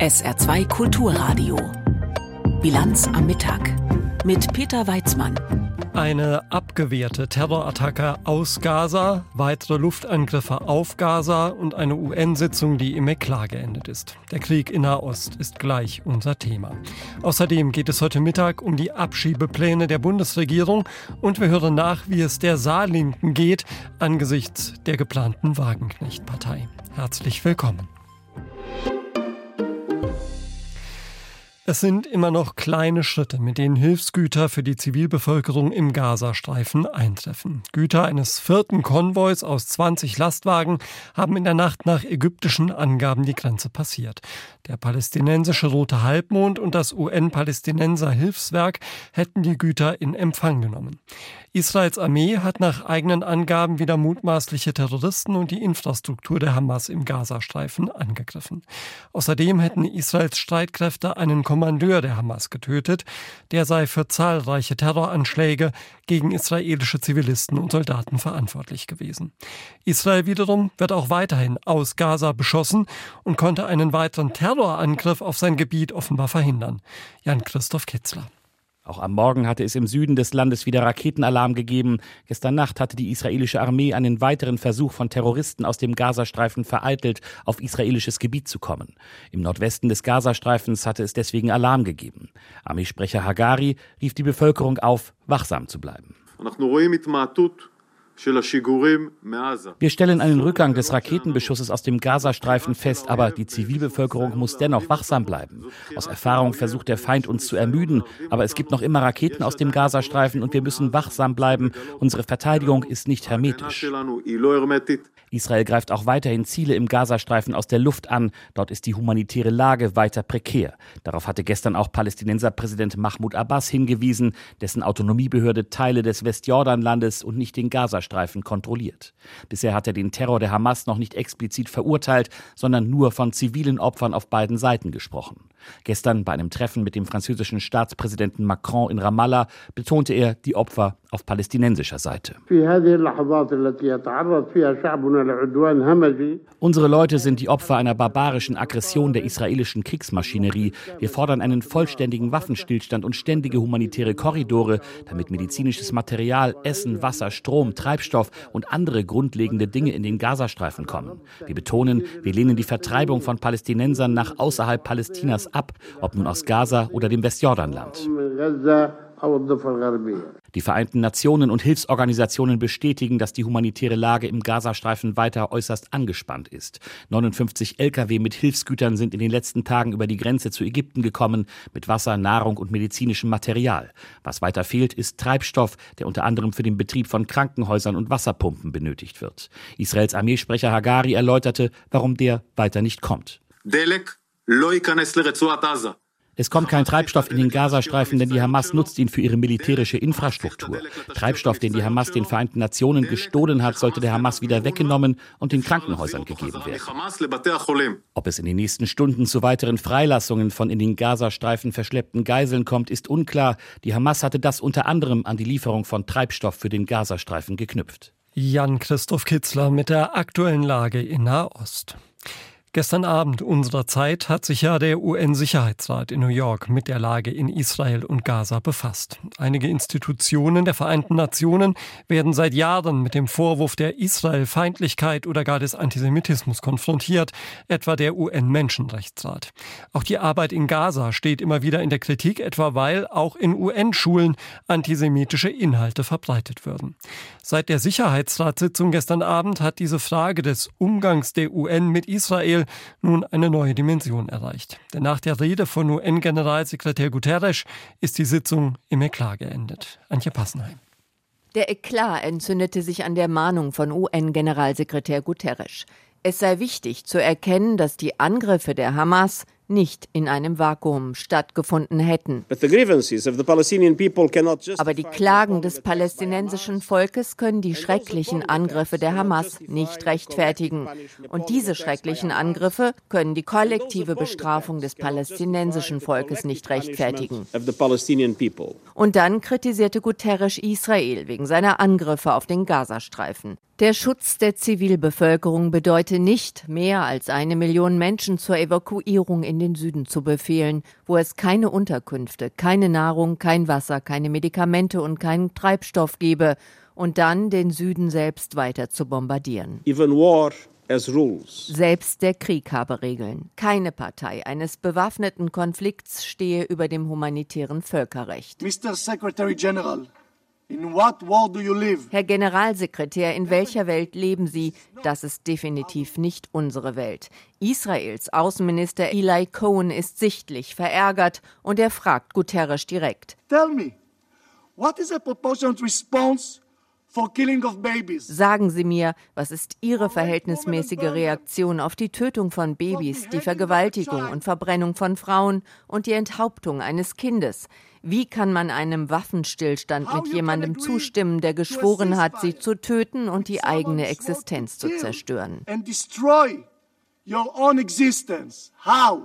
SR2 Kulturradio. Bilanz am Mittag. Mit Peter Weizmann. Eine abgewehrte Terrorattacke aus Gaza, weitere Luftangriffe auf Gaza und eine UN-Sitzung, die im Eklat geendet ist. Der Krieg in Nahost ist gleich unser Thema. Außerdem geht es heute Mittag um die Abschiebepläne der Bundesregierung und wir hören nach, wie es der Saarlinken geht angesichts der geplanten Wagenknecht-Partei. Herzlich willkommen. Es sind immer noch kleine Schritte, mit denen Hilfsgüter für die Zivilbevölkerung im Gazastreifen eintreffen. Güter eines vierten Konvois aus 20 Lastwagen haben in der Nacht nach ägyptischen Angaben die Grenze passiert. Der palästinensische Rote Halbmond und das UN-Palästinenser Hilfswerk hätten die Güter in Empfang genommen. Israels Armee hat nach eigenen Angaben wieder mutmaßliche Terroristen und die Infrastruktur der Hamas im Gazastreifen angegriffen. Außerdem hätten Israels Streitkräfte einen Kommandeur der Hamas getötet. Der sei für zahlreiche Terroranschläge gegen israelische Zivilisten und Soldaten verantwortlich gewesen. Israel wiederum wird auch weiterhin aus Gaza beschossen und konnte einen weiteren Terrorangriff auf sein Gebiet offenbar verhindern. Jan-Christoph Kitzler. Auch am Morgen hatte es im Süden des Landes wieder Raketenalarm gegeben. Gestern Nacht hatte die israelische Armee einen weiteren Versuch von Terroristen aus dem Gazastreifen vereitelt, auf israelisches Gebiet zu kommen. Im Nordwesten des Gazastreifens hatte es deswegen Alarm gegeben. Armeesprecher Hagari rief die Bevölkerung auf, wachsam zu bleiben. Wir stellen einen Rückgang des Raketenbeschusses aus dem Gazastreifen fest, aber die Zivilbevölkerung muss dennoch wachsam bleiben. Aus Erfahrung versucht der Feind uns zu ermüden, aber es gibt noch immer Raketen aus dem Gazastreifen und wir müssen wachsam bleiben. Unsere Verteidigung ist nicht hermetisch. Israel greift auch weiterhin Ziele im Gazastreifen aus der Luft an. Dort ist die humanitäre Lage weiter prekär. Darauf hatte gestern auch Palästinenserpräsident Mahmoud Abbas hingewiesen, dessen Autonomiebehörde Teile des Westjordanlandes und nicht den Gazastreifen kontrolliert. Bisher hat er den Terror der Hamas noch nicht explizit verurteilt, sondern nur von zivilen Opfern auf beiden Seiten gesprochen. Gestern bei einem Treffen mit dem französischen Staatspräsidenten Macron in Ramallah betonte er die Opfer auf palästinensischer Seite. Unsere Leute sind die Opfer einer barbarischen Aggression der israelischen Kriegsmaschinerie. Wir fordern einen vollständigen Waffenstillstand und ständige humanitäre Korridore, damit medizinisches Material, Essen, Wasser, Strom, Treibstoff und andere grundlegende Dinge in den Gazastreifen kommen. Wir betonen, wir lehnen die Vertreibung von Palästinensern nach außerhalb Palästinas ab, ob nun aus Gaza oder dem Westjordanland. Die Vereinten Nationen und Hilfsorganisationen bestätigen, dass die humanitäre Lage im Gazastreifen weiter äußerst angespannt ist. 59 Lkw mit Hilfsgütern sind in den letzten Tagen über die Grenze zu Ägypten gekommen, mit Wasser, Nahrung und medizinischem Material. Was weiter fehlt, ist Treibstoff, der unter anderem für den Betrieb von Krankenhäusern und Wasserpumpen benötigt wird. Israels Armeesprecher Hagari erläuterte, warum der weiter nicht kommt. Delek es kommt kein Treibstoff in den Gazastreifen, denn die Hamas nutzt ihn für ihre militärische Infrastruktur. Treibstoff, den die Hamas den Vereinten Nationen gestohlen hat, sollte der Hamas wieder weggenommen und den Krankenhäusern gegeben werden. Ob es in den nächsten Stunden zu weiteren Freilassungen von in den Gazastreifen verschleppten Geiseln kommt, ist unklar. Die Hamas hatte das unter anderem an die Lieferung von Treibstoff für den Gazastreifen geknüpft. Jan-Christoph Kitzler mit der aktuellen Lage in Nahost. Gestern Abend unserer Zeit hat sich ja der UN-Sicherheitsrat in New York mit der Lage in Israel und Gaza befasst. Einige Institutionen der Vereinten Nationen werden seit Jahren mit dem Vorwurf der Israel-Feindlichkeit oder gar des Antisemitismus konfrontiert, etwa der UN-Menschenrechtsrat. Auch die Arbeit in Gaza steht immer wieder in der Kritik, etwa weil auch in UN-Schulen antisemitische Inhalte verbreitet würden. Seit der Sicherheitsratssitzung gestern Abend hat diese Frage des Umgangs der UN mit Israel Israel nun eine neue Dimension erreicht. Denn nach der Rede von UN-Generalsekretär Guterres ist die Sitzung im Eklat geendet. Antje Passenheim. Der Eklat entzündete sich an der Mahnung von UN-Generalsekretär Guterres. Es sei wichtig zu erkennen, dass die Angriffe der Hamas nicht in einem Vakuum stattgefunden hätten. Aber die Klagen des palästinensischen Volkes können die schrecklichen Angriffe der Hamas nicht rechtfertigen. Und diese schrecklichen Angriffe können die kollektive Bestrafung des palästinensischen Volkes nicht rechtfertigen. Und dann kritisierte Guterres Israel wegen seiner Angriffe auf den Gazastreifen. Der Schutz der Zivilbevölkerung bedeutet nicht, mehr als eine Million Menschen zur Evakuierung in den Süden zu befehlen, wo es keine Unterkünfte, keine Nahrung, kein Wasser, keine Medikamente und keinen Treibstoff gebe, und dann den Süden selbst weiter zu bombardieren. Even war selbst der Krieg habe Regeln. Keine Partei eines bewaffneten Konflikts stehe über dem humanitären Völkerrecht. Mr. Secretary General, Herr Generalsekretär, in welcher Welt leben Sie? Das ist definitiv nicht unsere Welt. Israels Außenminister Eli Cohen ist sichtlich verärgert und er fragt Guterres direkt. Tell me, what is a proportionate response Sagen Sie mir, was ist Ihre verhältnismäßige Reaktion auf die Tötung von Babys, die Vergewaltigung und Verbrennung von Frauen und die Enthauptung eines Kindes? Wie kann man einem Waffenstillstand mit jemandem zustimmen, der geschworen hat, sie zu töten und die eigene Existenz zu zerstören?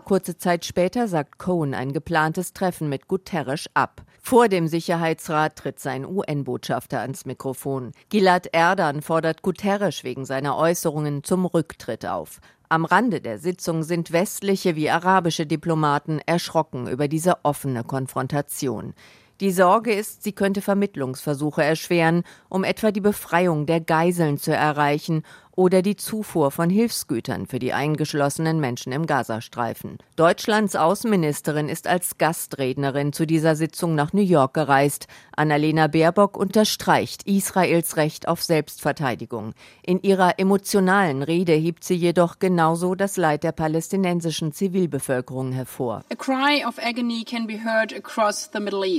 Kurze Zeit später sagt Cohen ein geplantes Treffen mit Guterres ab. Vor dem Sicherheitsrat tritt sein UN-Botschafter ans Mikrofon. Gilad Erdan fordert Guterres wegen seiner Äußerungen zum Rücktritt auf. Am Rande der Sitzung sind westliche wie arabische Diplomaten erschrocken über diese offene Konfrontation. Die Sorge ist, sie könnte Vermittlungsversuche erschweren, um etwa die Befreiung der Geiseln zu erreichen oder die Zufuhr von Hilfsgütern für die eingeschlossenen Menschen im Gazastreifen. Deutschlands Außenministerin ist als Gastrednerin zu dieser Sitzung nach New York gereist. Annalena Baerbock unterstreicht Israels Recht auf Selbstverteidigung. In ihrer emotionalen Rede hebt sie jedoch genauso das Leid der palästinensischen Zivilbevölkerung hervor.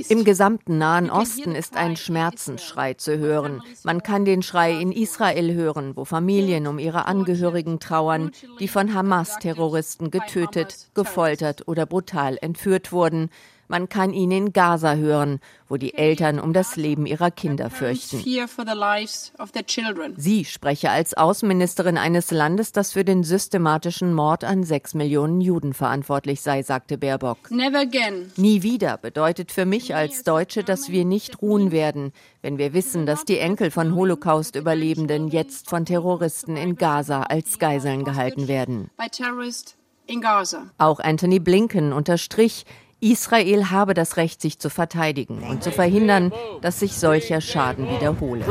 Im gesamten Nahen Osten ist ein Schmerzensschrei zu hören. Man kann den Schrei in Israel hören, wo Familien Familien um ihre Angehörigen trauern, die von Hamas-Terroristen getötet, gefoltert oder brutal entführt wurden. Man kann ihn in Gaza hören, wo die Eltern um das Leben ihrer Kinder fürchten. Sie spreche als Außenministerin eines Landes, das für den systematischen Mord an sechs Millionen Juden verantwortlich sei, sagte Baerbock. Nie wieder bedeutet für mich als Deutsche, dass wir nicht ruhen werden, wenn wir wissen, dass die Enkel von Holocaust-Überlebenden jetzt von Terroristen in Gaza als Geiseln gehalten werden. Auch Anthony Blinken unterstrich, Israel habe das Recht, sich zu verteidigen und zu verhindern, dass sich solcher Schaden wiederhole.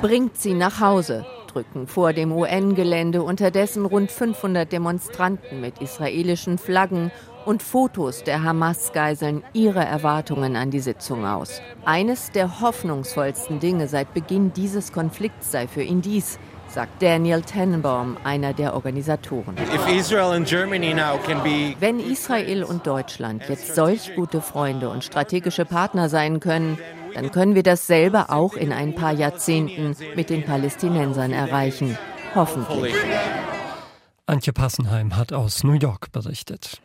Bringt sie nach Hause, drücken vor dem UN-Gelände unterdessen rund 500 Demonstranten mit israelischen Flaggen und Fotos der Hamas-Geiseln ihre Erwartungen an die Sitzung aus. Eines der hoffnungsvollsten Dinge seit Beginn dieses Konflikts sei für ihn dies, sagt Daniel Tannenbaum, einer der Organisatoren. Wenn Israel und Deutschland jetzt solch gute Freunde und strategische Partner sein können, dann können wir dasselbe auch in ein paar Jahrzehnten mit den Palästinensern erreichen. Hoffentlich. Antje Passenheim hat aus New York berichtet.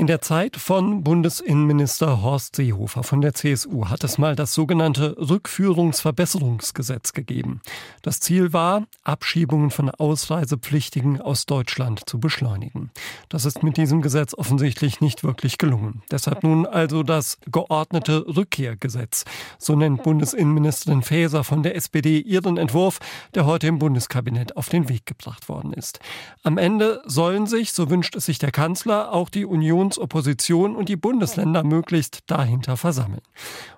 In der Zeit von Bundesinnenminister Horst Seehofer von der CSU hat es mal das sogenannte Rückführungsverbesserungsgesetz gegeben. Das Ziel war, Abschiebungen von Ausreisepflichtigen aus Deutschland zu beschleunigen. Das ist mit diesem Gesetz offensichtlich nicht wirklich gelungen. Deshalb nun also das geordnete Rückkehrgesetz. So nennt Bundesinnenministerin Faeser von der SPD ihren Entwurf, der heute im Bundeskabinett auf den Weg gebracht worden ist. Am Ende sollen sich, so wünscht es sich der Kanzler, auch die Union Opposition und die Bundesländer möglichst dahinter versammeln.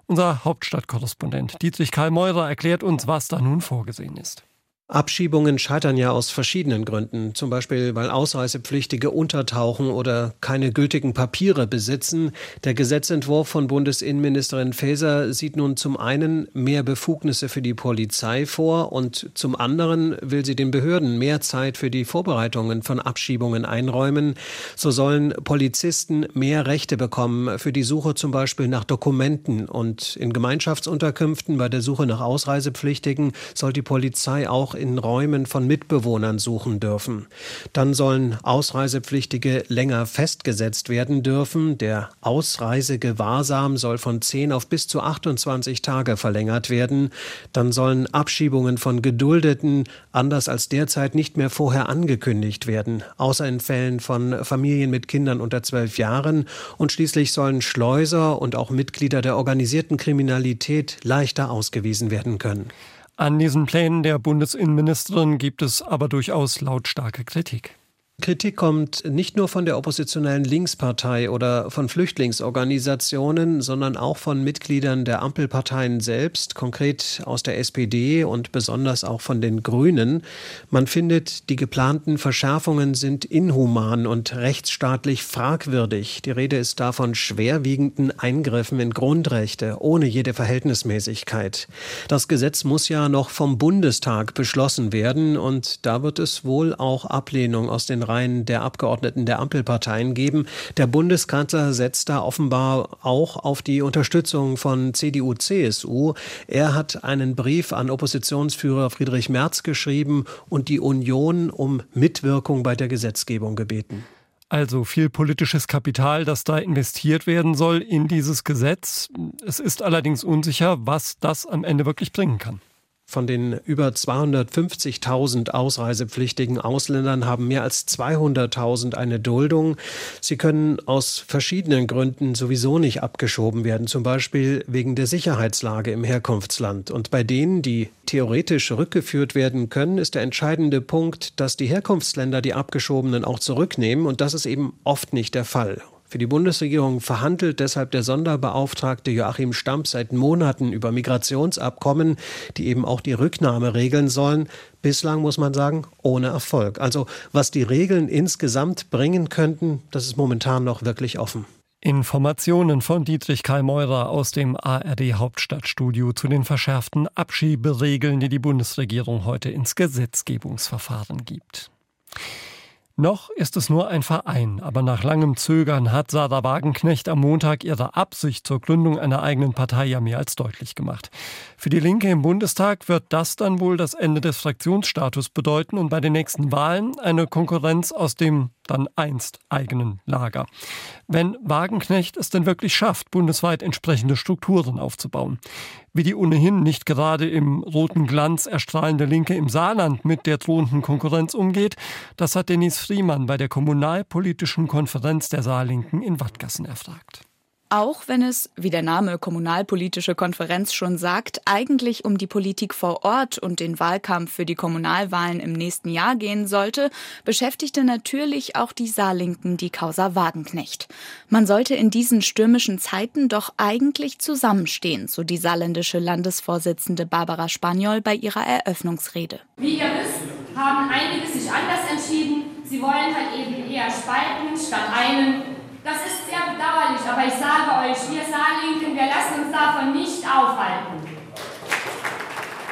Unser Hauptstadtkorrespondent Dietrich Karl Meurer erklärt uns, was da nun vorgesehen ist. Abschiebungen scheitern ja aus verschiedenen Gründen, zum Beispiel weil Ausreisepflichtige untertauchen oder keine gültigen Papiere besitzen. Der Gesetzentwurf von Bundesinnenministerin Faeser sieht nun zum einen mehr Befugnisse für die Polizei vor und zum anderen will sie den Behörden mehr Zeit für die Vorbereitungen von Abschiebungen einräumen. So sollen Polizisten mehr Rechte bekommen für die Suche zum Beispiel nach Dokumenten und in Gemeinschaftsunterkünften bei der Suche nach Ausreisepflichtigen soll die Polizei auch in Räumen von Mitbewohnern suchen dürfen. Dann sollen Ausreisepflichtige länger festgesetzt werden dürfen. Der Ausreisegewahrsam soll von 10 auf bis zu 28 Tage verlängert werden. Dann sollen Abschiebungen von Geduldeten anders als derzeit nicht mehr vorher angekündigt werden, außer in Fällen von Familien mit Kindern unter zwölf Jahren. Und schließlich sollen Schleuser und auch Mitglieder der organisierten Kriminalität leichter ausgewiesen werden können. An diesen Plänen der Bundesinnenministerin gibt es aber durchaus lautstarke Kritik. Kritik kommt nicht nur von der oppositionellen Linkspartei oder von Flüchtlingsorganisationen, sondern auch von Mitgliedern der Ampelparteien selbst, konkret aus der SPD und besonders auch von den Grünen. Man findet, die geplanten Verschärfungen sind inhuman und rechtsstaatlich fragwürdig. Die Rede ist da von schwerwiegenden Eingriffen in Grundrechte ohne jede Verhältnismäßigkeit. Das Gesetz muss ja noch vom Bundestag beschlossen werden und da wird es wohl auch Ablehnung aus den Reihen der Abgeordneten der Ampelparteien geben. Der Bundeskanzler setzt da offenbar auch auf die Unterstützung von CDU, CSU. Er hat einen Brief an Oppositionsführer Friedrich Merz geschrieben und die Union um Mitwirkung bei der Gesetzgebung gebeten. Also viel politisches Kapital, das da investiert werden soll in dieses Gesetz. Es ist allerdings unsicher, was das am Ende wirklich bringen kann. Von den über 250.000 ausreisepflichtigen Ausländern haben mehr als 200.000 eine Duldung. Sie können aus verschiedenen Gründen sowieso nicht abgeschoben werden, zum Beispiel wegen der Sicherheitslage im Herkunftsland. Und bei denen, die theoretisch rückgeführt werden können, ist der entscheidende Punkt, dass die Herkunftsländer die Abgeschobenen auch zurücknehmen. Und das ist eben oft nicht der Fall. Für die Bundesregierung verhandelt deshalb der Sonderbeauftragte Joachim Stamp seit Monaten über Migrationsabkommen, die eben auch die Rücknahme regeln sollen. Bislang muss man sagen, ohne Erfolg. Also was die Regeln insgesamt bringen könnten, das ist momentan noch wirklich offen. Informationen von Dietrich Karl Meurer aus dem ARD Hauptstadtstudio zu den verschärften Abschieberegeln, die die Bundesregierung heute ins Gesetzgebungsverfahren gibt. Noch ist es nur ein Verein, aber nach langem Zögern hat Sarah Wagenknecht am Montag ihre Absicht zur Gründung einer eigenen Partei ja mehr als deutlich gemacht. Für die Linke im Bundestag wird das dann wohl das Ende des Fraktionsstatus bedeuten und bei den nächsten Wahlen eine Konkurrenz aus dem dann einst eigenen Lager. Wenn Wagenknecht es denn wirklich schafft, bundesweit entsprechende Strukturen aufzubauen. Wie die ohnehin nicht gerade im roten Glanz erstrahlende Linke im Saarland mit der drohenden Konkurrenz umgeht, das hat Denis Friemann bei der Kommunalpolitischen Konferenz der Saarlinken in Wattgassen erfragt auch wenn es, wie der Name Kommunalpolitische Konferenz schon sagt, eigentlich um die Politik vor Ort und den Wahlkampf für die Kommunalwahlen im nächsten Jahr gehen sollte, beschäftigte natürlich auch die Saarlinken die Causa Wagenknecht. Man sollte in diesen stürmischen Zeiten doch eigentlich zusammenstehen, so die saarländische Landesvorsitzende Barbara Spaniol bei ihrer Eröffnungsrede. Wie ihr wisst, haben einige sich anders entschieden. Sie wollen halt eben eher spalten statt einen das ist bedauerlich, aber ich sage euch, wir Saarlinken, wir lassen uns davon nicht aufhalten.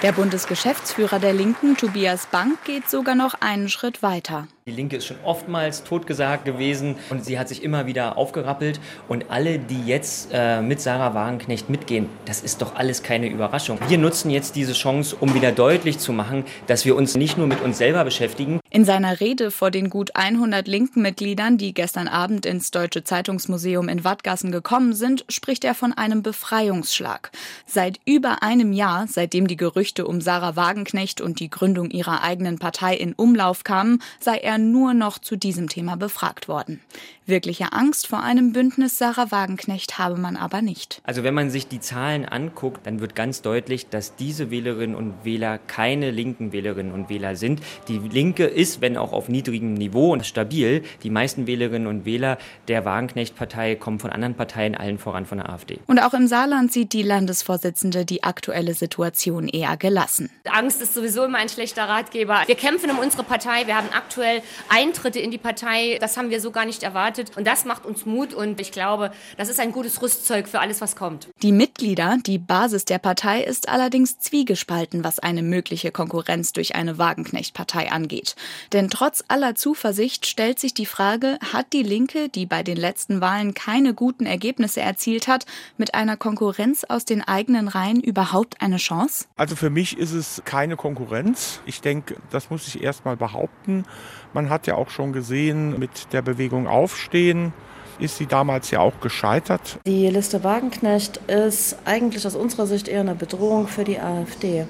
Der Bundesgeschäftsführer der Linken, Tobias Bank, geht sogar noch einen Schritt weiter. Die Linke ist schon oftmals totgesagt gewesen und sie hat sich immer wieder aufgerappelt. Und alle, die jetzt äh, mit Sarah Wagenknecht mitgehen, das ist doch alles keine Überraschung. Wir nutzen jetzt diese Chance, um wieder deutlich zu machen, dass wir uns nicht nur mit uns selber beschäftigen. In seiner Rede vor den gut 100 linken Mitgliedern, die gestern Abend ins Deutsche Zeitungsmuseum in Wattgassen gekommen sind, spricht er von einem Befreiungsschlag. Seit über einem Jahr, seitdem die Gerüchte um Sarah Wagenknecht und die Gründung ihrer eigenen Partei in Umlauf kamen, sei er nur noch zu diesem Thema befragt worden. Wirkliche Angst vor einem Bündnis Sarah Wagenknecht habe man aber nicht. Also wenn man sich die Zahlen anguckt, dann wird ganz deutlich, dass diese Wählerinnen und Wähler keine linken Wählerinnen und Wähler sind. Die Linke ist, wenn auch auf niedrigem Niveau und stabil, die meisten Wählerinnen und Wähler der Wagenknecht-Partei kommen von anderen Parteien, allen voran von der AfD. Und auch im Saarland sieht die Landesvorsitzende die aktuelle Situation eher gelassen. Angst ist sowieso immer ein schlechter Ratgeber. Wir kämpfen um unsere Partei. Wir haben aktuell Eintritte in die Partei. Das haben wir so gar nicht erwartet. Und das macht uns Mut. Und ich glaube, das ist ein gutes Rüstzeug für alles, was kommt. Die Mitglieder, die Basis der Partei, ist allerdings zwiegespalten, was eine mögliche Konkurrenz durch eine Wagenknecht-Partei angeht. Denn trotz aller Zuversicht stellt sich die Frage, hat die Linke, die bei den letzten Wahlen keine guten Ergebnisse erzielt hat, mit einer Konkurrenz aus den eigenen Reihen überhaupt eine Chance? Also für mich ist es keine Konkurrenz. Ich denke, das muss ich erst mal behaupten. Man hat ja auch schon gesehen, mit der Bewegung Aufstehen ist sie damals ja auch gescheitert. Die Liste Wagenknecht ist eigentlich aus unserer Sicht eher eine Bedrohung für die AfD,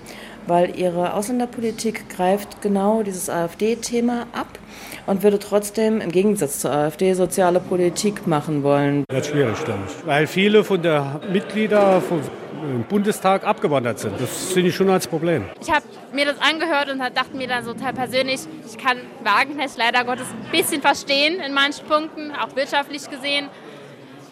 weil ihre Ausländerpolitik greift genau dieses AfD-Thema ab und würde trotzdem im Gegensatz zur AfD soziale Politik machen wollen. Das ist schwierig, glaube ich, weil viele von der Mitglieder vom Bundestag abgewandert sind. Das finde ich schon als Problem. Ich habe mir das angehört und dachte mir dann so total persönlich, ich kann Wagenknecht leider Gottes ein bisschen verstehen in manchen Punkten, auch wirtschaftlich gesehen.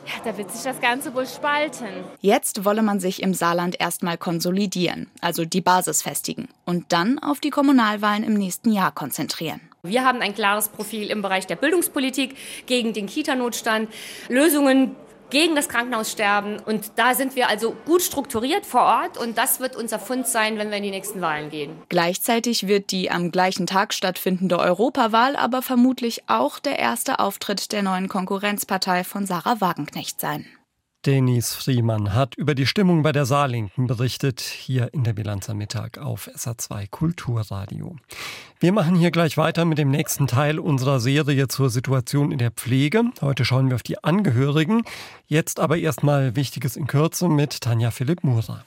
Ja, da wird sich das Ganze wohl spalten. Jetzt wolle man sich im Saarland erstmal konsolidieren, also die Basis festigen und dann auf die Kommunalwahlen im nächsten Jahr konzentrieren. Wir haben ein klares Profil im Bereich der Bildungspolitik gegen den Kita-Notstand, Lösungen gegen das Krankenhaussterben. Und da sind wir also gut strukturiert vor Ort und das wird unser Fund sein, wenn wir in die nächsten Wahlen gehen. Gleichzeitig wird die am gleichen Tag stattfindende Europawahl aber vermutlich auch der erste Auftritt der neuen Konkurrenzpartei von Sarah Wagenknecht sein. Denis Friemann hat über die Stimmung bei der Saarlinken berichtet, hier in der Bilanz am Mittag auf SA2 Kulturradio. Wir machen hier gleich weiter mit dem nächsten Teil unserer Serie zur Situation in der Pflege. Heute schauen wir auf die Angehörigen. Jetzt aber erstmal Wichtiges in Kürze mit Tanja Philipp Murer.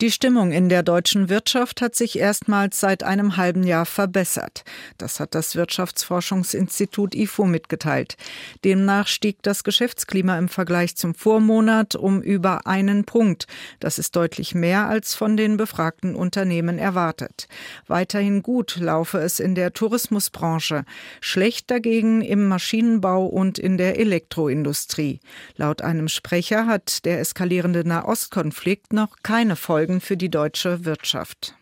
Die Stimmung in der deutschen Wirtschaft hat sich erstmals seit einem halben Jahr verbessert. Das hat das Wirtschaftsforschungsinstitut IFO mitgeteilt. Demnach stieg das Geschäftsklima im Vergleich zum Vormonat um über einen Punkt. Das ist deutlich mehr als von den befragten Unternehmen erwartet. Weiterhin gut laufe es in der Tourismusbranche, schlecht dagegen im Maschinenbau und in der Elektroindustrie. Laut einem Sprecher hat der eskalierende Nahostkonflikt noch keine Folgen Folgen für die deutsche Wirtschaft.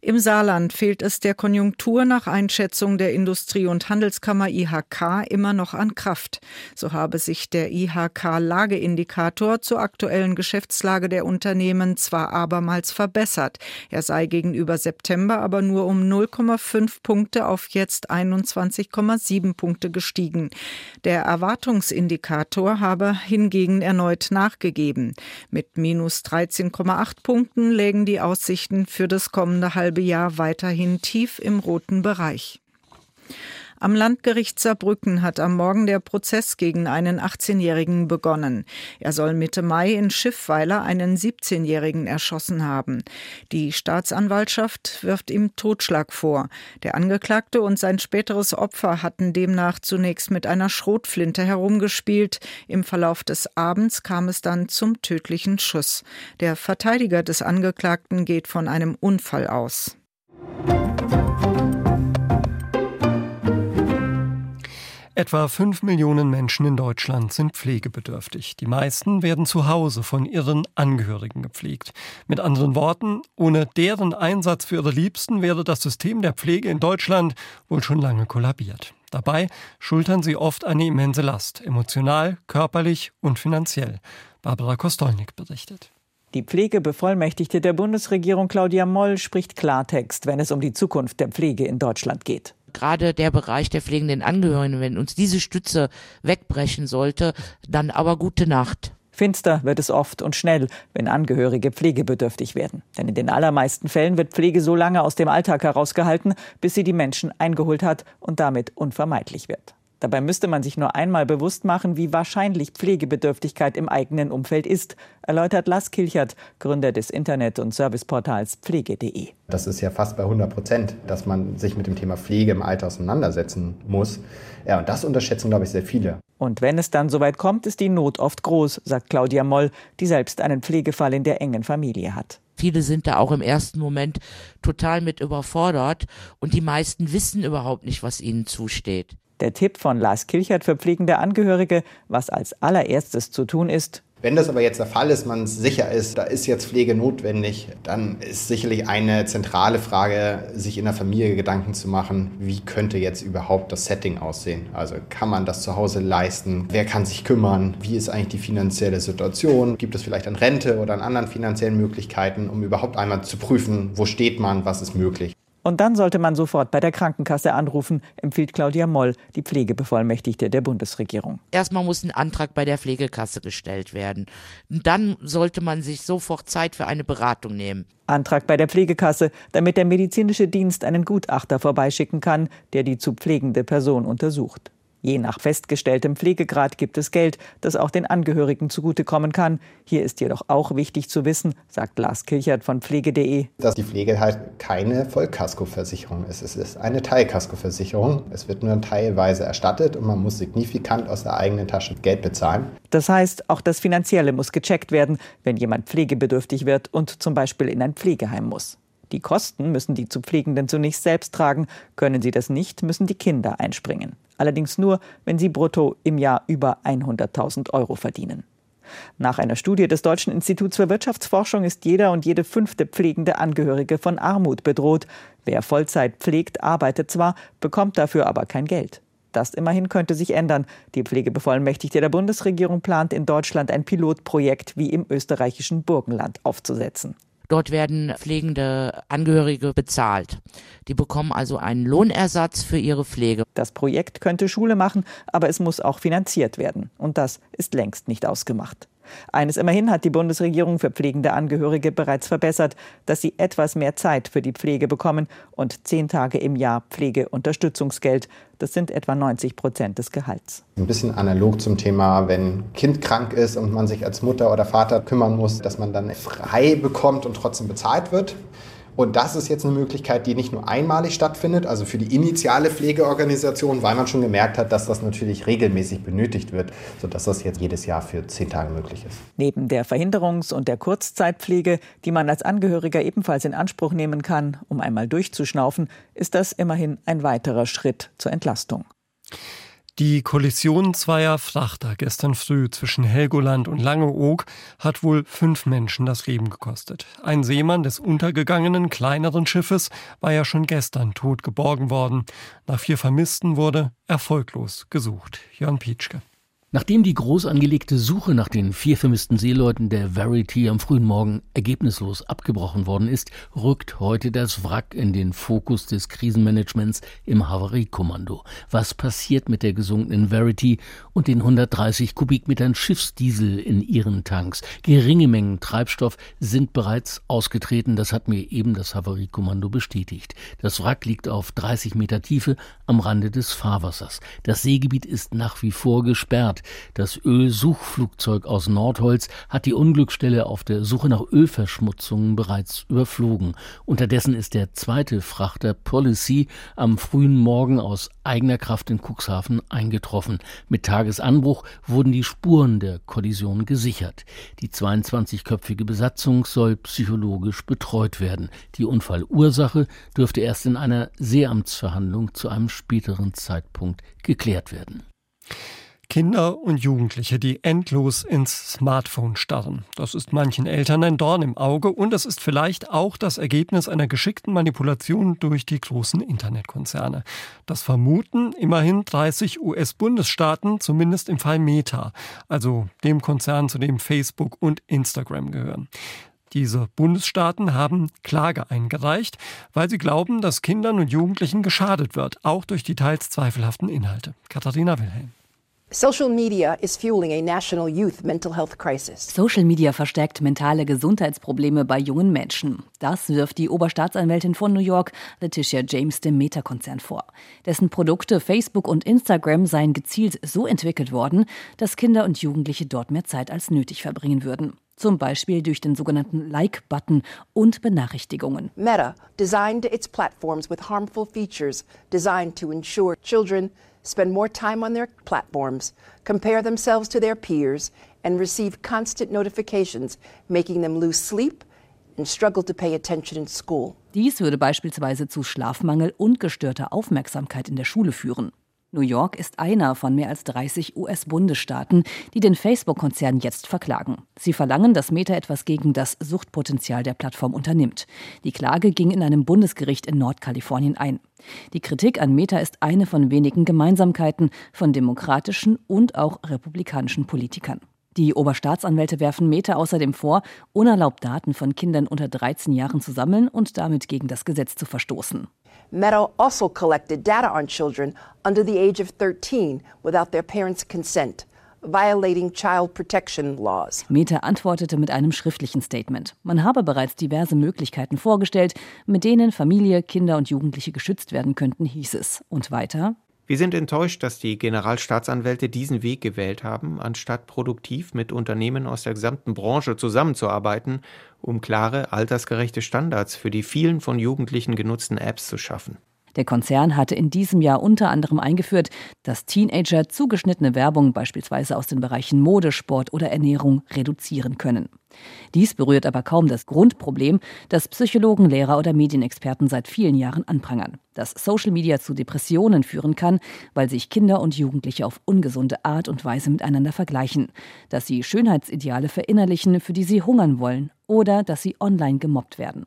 Im Saarland fehlt es der Konjunktur nach Einschätzung der Industrie- und Handelskammer IHK immer noch an Kraft. So habe sich der IHK-Lageindikator zur aktuellen Geschäftslage der Unternehmen zwar abermals verbessert. Er sei gegenüber September aber nur um 0,5 Punkte auf jetzt 21,7 Punkte gestiegen. Der Erwartungsindikator habe hingegen erneut nachgegeben. Mit minus 13,8 Punkten lägen die Aussichten für das kommende Halbjahr halbe Jahr weiterhin tief im roten Bereich. Am Landgericht Saarbrücken hat am Morgen der Prozess gegen einen 18-Jährigen begonnen. Er soll Mitte Mai in Schiffweiler einen 17-Jährigen erschossen haben. Die Staatsanwaltschaft wirft ihm Totschlag vor. Der Angeklagte und sein späteres Opfer hatten demnach zunächst mit einer Schrotflinte herumgespielt. Im Verlauf des Abends kam es dann zum tödlichen Schuss. Der Verteidiger des Angeklagten geht von einem Unfall aus. Etwa fünf Millionen Menschen in Deutschland sind pflegebedürftig. Die meisten werden zu Hause von ihren Angehörigen gepflegt. Mit anderen Worten, ohne deren Einsatz für ihre Liebsten wäre das System der Pflege in Deutschland wohl schon lange kollabiert. Dabei schultern sie oft eine immense Last, emotional, körperlich und finanziell. Barbara Kostolnik berichtet. Die Pflegebevollmächtigte der Bundesregierung Claudia Moll spricht Klartext, wenn es um die Zukunft der Pflege in Deutschland geht gerade der Bereich der pflegenden Angehörigen, wenn uns diese Stütze wegbrechen sollte, dann aber gute Nacht. Finster wird es oft und schnell, wenn Angehörige pflegebedürftig werden. Denn in den allermeisten Fällen wird Pflege so lange aus dem Alltag herausgehalten, bis sie die Menschen eingeholt hat und damit unvermeidlich wird. Dabei müsste man sich nur einmal bewusst machen, wie wahrscheinlich Pflegebedürftigkeit im eigenen Umfeld ist, erläutert Lars Kilchert, Gründer des Internet- und Serviceportals pflege.de. Das ist ja fast bei 100 Prozent, dass man sich mit dem Thema Pflege im Alter auseinandersetzen muss. Ja, und das unterschätzen, glaube ich, sehr viele. Und wenn es dann soweit kommt, ist die Not oft groß, sagt Claudia Moll, die selbst einen Pflegefall in der engen Familie hat. Viele sind da auch im ersten Moment total mit überfordert und die meisten wissen überhaupt nicht, was ihnen zusteht. Der Tipp von Lars Kilchert für pflegende Angehörige, was als allererstes zu tun ist, wenn das aber jetzt der Fall ist, man sicher ist, da ist jetzt Pflege notwendig, dann ist sicherlich eine zentrale Frage, sich in der Familie Gedanken zu machen, wie könnte jetzt überhaupt das Setting aussehen? Also kann man das zu Hause leisten? Wer kann sich kümmern? Wie ist eigentlich die finanzielle Situation? Gibt es vielleicht an Rente oder an anderen finanziellen Möglichkeiten, um überhaupt einmal zu prüfen, wo steht man, was ist möglich? Und dann sollte man sofort bei der Krankenkasse anrufen, empfiehlt Claudia Moll, die Pflegebevollmächtigte der Bundesregierung. Erstmal muss ein Antrag bei der Pflegekasse gestellt werden. Dann sollte man sich sofort Zeit für eine Beratung nehmen. Antrag bei der Pflegekasse, damit der medizinische Dienst einen Gutachter vorbeischicken kann, der die zu pflegende Person untersucht. Je nach festgestelltem Pflegegrad gibt es Geld, das auch den Angehörigen zugutekommen kann. Hier ist jedoch auch wichtig zu wissen, sagt Lars Kilchert von pflege.de, dass die Pflege halt keine Vollkaskoversicherung ist. Es ist eine Teilkaskoversicherung. Es wird nur teilweise erstattet und man muss signifikant aus der eigenen Tasche Geld bezahlen. Das heißt, auch das Finanzielle muss gecheckt werden, wenn jemand pflegebedürftig wird und zum Beispiel in ein Pflegeheim muss. Die Kosten müssen die zu Pflegenden zunächst selbst tragen. Können sie das nicht, müssen die Kinder einspringen. Allerdings nur, wenn sie brutto im Jahr über 100.000 Euro verdienen. Nach einer Studie des Deutschen Instituts für Wirtschaftsforschung ist jeder und jede fünfte pflegende Angehörige von Armut bedroht. Wer Vollzeit pflegt, arbeitet zwar, bekommt dafür aber kein Geld. Das immerhin könnte sich ändern. Die Pflegebevollmächtigte der Bundesregierung plant in Deutschland ein Pilotprojekt wie im österreichischen Burgenland aufzusetzen. Dort werden pflegende Angehörige bezahlt. Die bekommen also einen Lohnersatz für ihre Pflege. Das Projekt könnte Schule machen, aber es muss auch finanziert werden. Und das ist längst nicht ausgemacht. Eines immerhin hat die Bundesregierung für pflegende Angehörige bereits verbessert, dass sie etwas mehr Zeit für die Pflege bekommen und zehn Tage im Jahr Pflegeunterstützungsgeld. Das sind etwa 90 Prozent des Gehalts. Ein bisschen analog zum Thema, wenn Kind krank ist und man sich als Mutter oder Vater kümmern muss, dass man dann frei bekommt und trotzdem bezahlt wird. Und das ist jetzt eine Möglichkeit, die nicht nur einmalig stattfindet, also für die initiale Pflegeorganisation, weil man schon gemerkt hat, dass das natürlich regelmäßig benötigt wird, sodass das jetzt jedes Jahr für zehn Tage möglich ist. Neben der Verhinderungs- und der Kurzzeitpflege, die man als Angehöriger ebenfalls in Anspruch nehmen kann, um einmal durchzuschnaufen, ist das immerhin ein weiterer Schritt zur Entlastung. Die Kollision zweier Frachter gestern früh zwischen Helgoland und Langeoog hat wohl fünf Menschen das Leben gekostet. Ein Seemann des untergegangenen kleineren Schiffes war ja schon gestern tot geborgen worden. Nach vier Vermissten wurde erfolglos gesucht. Jörn Pietschke. Nachdem die groß angelegte Suche nach den vier vermissten Seeleuten der Verity am frühen Morgen ergebnislos abgebrochen worden ist, rückt heute das Wrack in den Fokus des Krisenmanagements im Havariekommando. Was passiert mit der gesunkenen Verity und den 130 Kubikmetern Schiffsdiesel in ihren Tanks? Geringe Mengen Treibstoff sind bereits ausgetreten, das hat mir eben das Havariekommando bestätigt. Das Wrack liegt auf 30 Meter Tiefe am Rande des Fahrwassers. Das Seegebiet ist nach wie vor gesperrt. Das Ölsuchflugzeug aus Nordholz hat die Unglücksstelle auf der Suche nach Ölverschmutzungen bereits überflogen. Unterdessen ist der zweite Frachter Policy am frühen Morgen aus eigener Kraft in Cuxhaven eingetroffen. Mit Tagesanbruch wurden die Spuren der Kollision gesichert. Die 22-köpfige Besatzung soll psychologisch betreut werden. Die Unfallursache dürfte erst in einer Seeamtsverhandlung zu einem späteren Zeitpunkt geklärt werden. Kinder und Jugendliche, die endlos ins Smartphone starren. Das ist manchen Eltern ein Dorn im Auge und es ist vielleicht auch das Ergebnis einer geschickten Manipulation durch die großen Internetkonzerne. Das vermuten immerhin 30 US-Bundesstaaten, zumindest im Fall Meta, also dem Konzern, zu dem Facebook und Instagram gehören. Diese Bundesstaaten haben Klage eingereicht, weil sie glauben, dass Kindern und Jugendlichen geschadet wird, auch durch die teils zweifelhaften Inhalte. Katharina Wilhelm. Social Media is fueling a national youth mental health crisis. Social Media verstärkt mentale Gesundheitsprobleme bei jungen Menschen. Das wirft die Oberstaatsanwältin von New York, Letitia James, dem Meta-Konzern vor. Dessen Produkte Facebook und Instagram seien gezielt so entwickelt worden, dass Kinder und Jugendliche dort mehr Zeit als nötig verbringen würden. Zum Beispiel durch den sogenannten Like-Button und Benachrichtigungen. Meta designed its platforms with harmful features designed to ensure children spend more time on their platforms, compare themselves to their peers, and receive constant notifications, making them lose sleep and struggle to pay attention in school. Dies würde beispielsweise zu Schlafmangel und gestörter Aufmerksamkeit in der Schule führen. New York ist einer von mehr als 30 US-Bundesstaaten, die den Facebook-Konzern jetzt verklagen. Sie verlangen, dass Meta etwas gegen das Suchtpotenzial der Plattform unternimmt. Die Klage ging in einem Bundesgericht in Nordkalifornien ein. Die Kritik an Meta ist eine von wenigen Gemeinsamkeiten von demokratischen und auch republikanischen Politikern. Die Oberstaatsanwälte werfen Meta außerdem vor, unerlaubt Daten von Kindern unter 13 Jahren zu sammeln und damit gegen das Gesetz zu verstoßen. Meta also collected data on children under the age of 13 without their parents' consent. Violating child protection laws. Meta antwortete mit einem schriftlichen Statement. Man habe bereits diverse Möglichkeiten vorgestellt, mit denen Familie, Kinder und Jugendliche geschützt werden könnten, hieß es. Und weiter. Wir sind enttäuscht, dass die Generalstaatsanwälte diesen Weg gewählt haben, anstatt produktiv mit Unternehmen aus der gesamten Branche zusammenzuarbeiten, um klare, altersgerechte Standards für die vielen von Jugendlichen genutzten Apps zu schaffen. Der Konzern hatte in diesem Jahr unter anderem eingeführt, dass Teenager zugeschnittene Werbung beispielsweise aus den Bereichen Mode, Sport oder Ernährung reduzieren können. Dies berührt aber kaum das Grundproblem, das Psychologen, Lehrer oder Medienexperten seit vielen Jahren anprangern, dass Social Media zu Depressionen führen kann, weil sich Kinder und Jugendliche auf ungesunde Art und Weise miteinander vergleichen, dass sie Schönheitsideale verinnerlichen, für die sie hungern wollen, oder dass sie online gemobbt werden.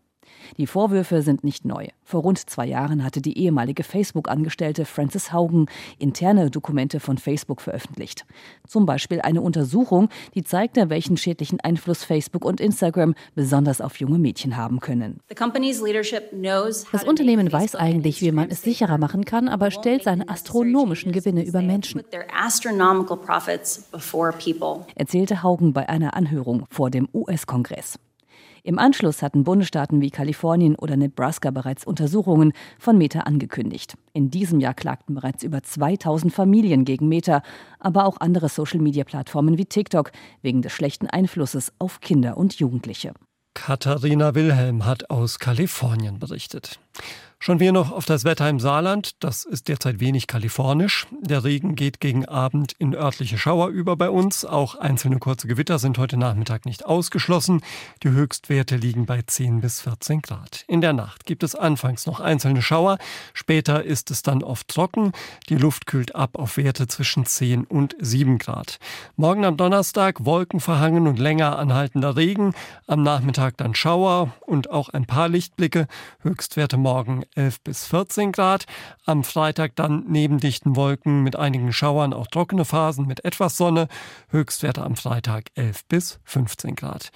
Die Vorwürfe sind nicht neu. Vor rund zwei Jahren hatte die ehemalige Facebook-Angestellte Frances Haugen interne Dokumente von Facebook veröffentlicht. Zum Beispiel eine Untersuchung, die zeigte, welchen schädlichen Einfluss Facebook und Instagram besonders auf junge Mädchen haben können. Das Unternehmen weiß eigentlich, wie man es sicherer machen kann, aber stellt seine astronomischen Gewinne über Menschen. Erzählte Haugen bei einer Anhörung vor dem US-Kongress. Im Anschluss hatten Bundesstaaten wie Kalifornien oder Nebraska bereits Untersuchungen von Meta angekündigt. In diesem Jahr klagten bereits über 2000 Familien gegen Meta, aber auch andere Social-Media-Plattformen wie TikTok wegen des schlechten Einflusses auf Kinder und Jugendliche. Katharina Wilhelm hat aus Kalifornien berichtet. Schauen wir noch auf das Wetter im Saarland. Das ist derzeit wenig kalifornisch. Der Regen geht gegen Abend in örtliche Schauer über bei uns. Auch einzelne kurze Gewitter sind heute Nachmittag nicht ausgeschlossen. Die Höchstwerte liegen bei 10 bis 14 Grad. In der Nacht gibt es anfangs noch einzelne Schauer. Später ist es dann oft trocken. Die Luft kühlt ab auf Werte zwischen 10 und 7 Grad. Morgen am Donnerstag wolkenverhangen und länger anhaltender Regen. Am Nachmittag dann Schauer und auch ein paar Lichtblicke. Höchstwerte morgen 11 bis 14 Grad. Am Freitag dann neben dichten Wolken mit einigen Schauern auch trockene Phasen mit etwas Sonne. Höchstwerte am Freitag 11 bis 15 Grad.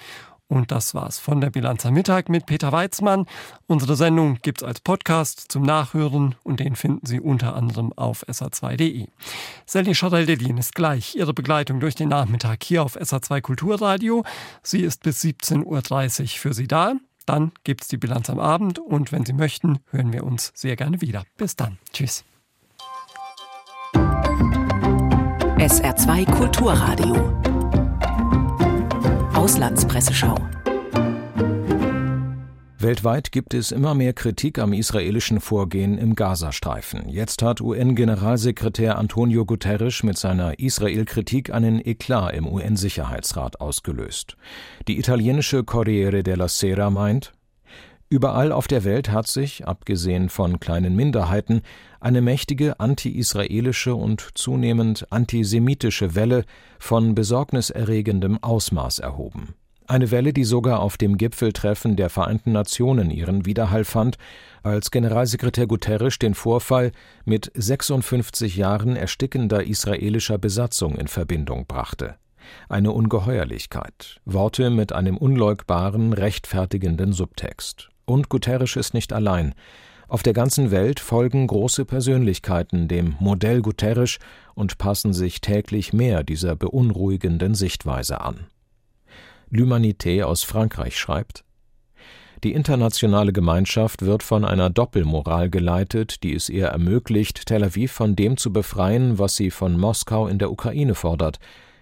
Und das war's von der Bilanz am Mittag mit Peter Weizmann. Unsere Sendung gibt's als Podcast zum Nachhören und den finden Sie unter anderem auf sa2.de. Sally Charel-Delin ist gleich Ihre Begleitung durch den Nachmittag hier auf SA2 Kulturradio. Sie ist bis 17.30 Uhr für Sie da. Dann gibt es die Bilanz am Abend und wenn Sie möchten, hören wir uns sehr gerne wieder. Bis dann. Tschüss. SR2 Kulturradio. Auslandspresseschau. Weltweit gibt es immer mehr Kritik am israelischen Vorgehen im Gazastreifen. Jetzt hat UN-Generalsekretär Antonio Guterres mit seiner Israel-Kritik einen Eklat im UN-Sicherheitsrat ausgelöst. Die italienische Corriere della Sera meint, Überall auf der Welt hat sich, abgesehen von kleinen Minderheiten, eine mächtige anti-israelische und zunehmend antisemitische Welle von besorgniserregendem Ausmaß erhoben. Eine Welle, die sogar auf dem Gipfeltreffen der Vereinten Nationen ihren Widerhall fand, als Generalsekretär Guterres den Vorfall mit 56 Jahren erstickender israelischer Besatzung in Verbindung brachte. Eine Ungeheuerlichkeit, Worte mit einem unleugbaren, rechtfertigenden Subtext. Und Guterres ist nicht allein. Auf der ganzen Welt folgen große Persönlichkeiten dem Modell Guterres und passen sich täglich mehr dieser beunruhigenden Sichtweise an. L'Humanité aus Frankreich schreibt Die internationale Gemeinschaft wird von einer Doppelmoral geleitet, die es ihr ermöglicht, Tel Aviv von dem zu befreien, was sie von Moskau in der Ukraine fordert,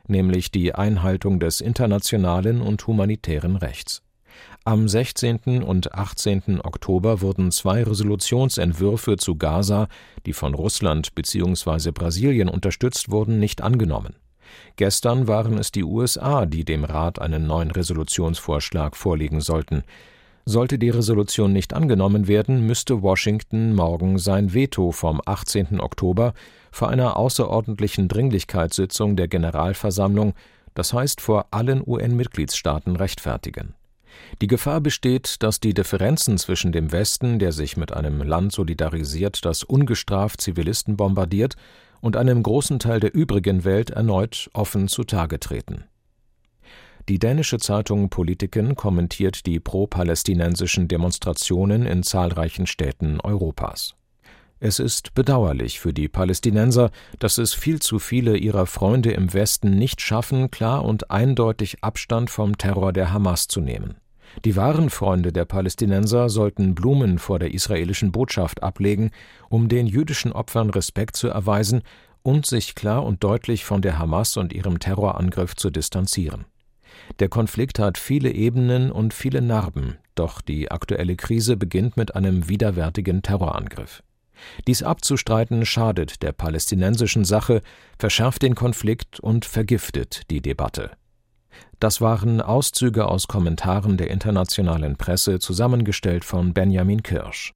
nämlich die Einhaltung des internationalen und humanitären Rechts. Am 16. und 18. Oktober wurden zwei Resolutionsentwürfe zu Gaza, die von Russland bzw. Brasilien unterstützt wurden, nicht angenommen. Gestern waren es die USA, die dem Rat einen neuen Resolutionsvorschlag vorlegen sollten. Sollte die Resolution nicht angenommen werden, müsste Washington morgen sein Veto vom 18. Oktober vor einer außerordentlichen Dringlichkeitssitzung der Generalversammlung, das heißt vor allen UN-Mitgliedstaaten, rechtfertigen. Die Gefahr besteht, dass die Differenzen zwischen dem Westen, der sich mit einem Land solidarisiert, das ungestraft Zivilisten bombardiert, und einem großen Teil der übrigen Welt erneut offen zutage treten. Die dänische Zeitung Politiken kommentiert die pro-palästinensischen Demonstrationen in zahlreichen Städten Europas. Es ist bedauerlich für die Palästinenser, dass es viel zu viele ihrer Freunde im Westen nicht schaffen, klar und eindeutig Abstand vom Terror der Hamas zu nehmen. Die wahren Freunde der Palästinenser sollten Blumen vor der israelischen Botschaft ablegen, um den jüdischen Opfern Respekt zu erweisen und sich klar und deutlich von der Hamas und ihrem Terrorangriff zu distanzieren. Der Konflikt hat viele Ebenen und viele Narben, doch die aktuelle Krise beginnt mit einem widerwärtigen Terrorangriff. Dies abzustreiten schadet der palästinensischen Sache, verschärft den Konflikt und vergiftet die Debatte. Das waren Auszüge aus Kommentaren der internationalen Presse, zusammengestellt von Benjamin Kirsch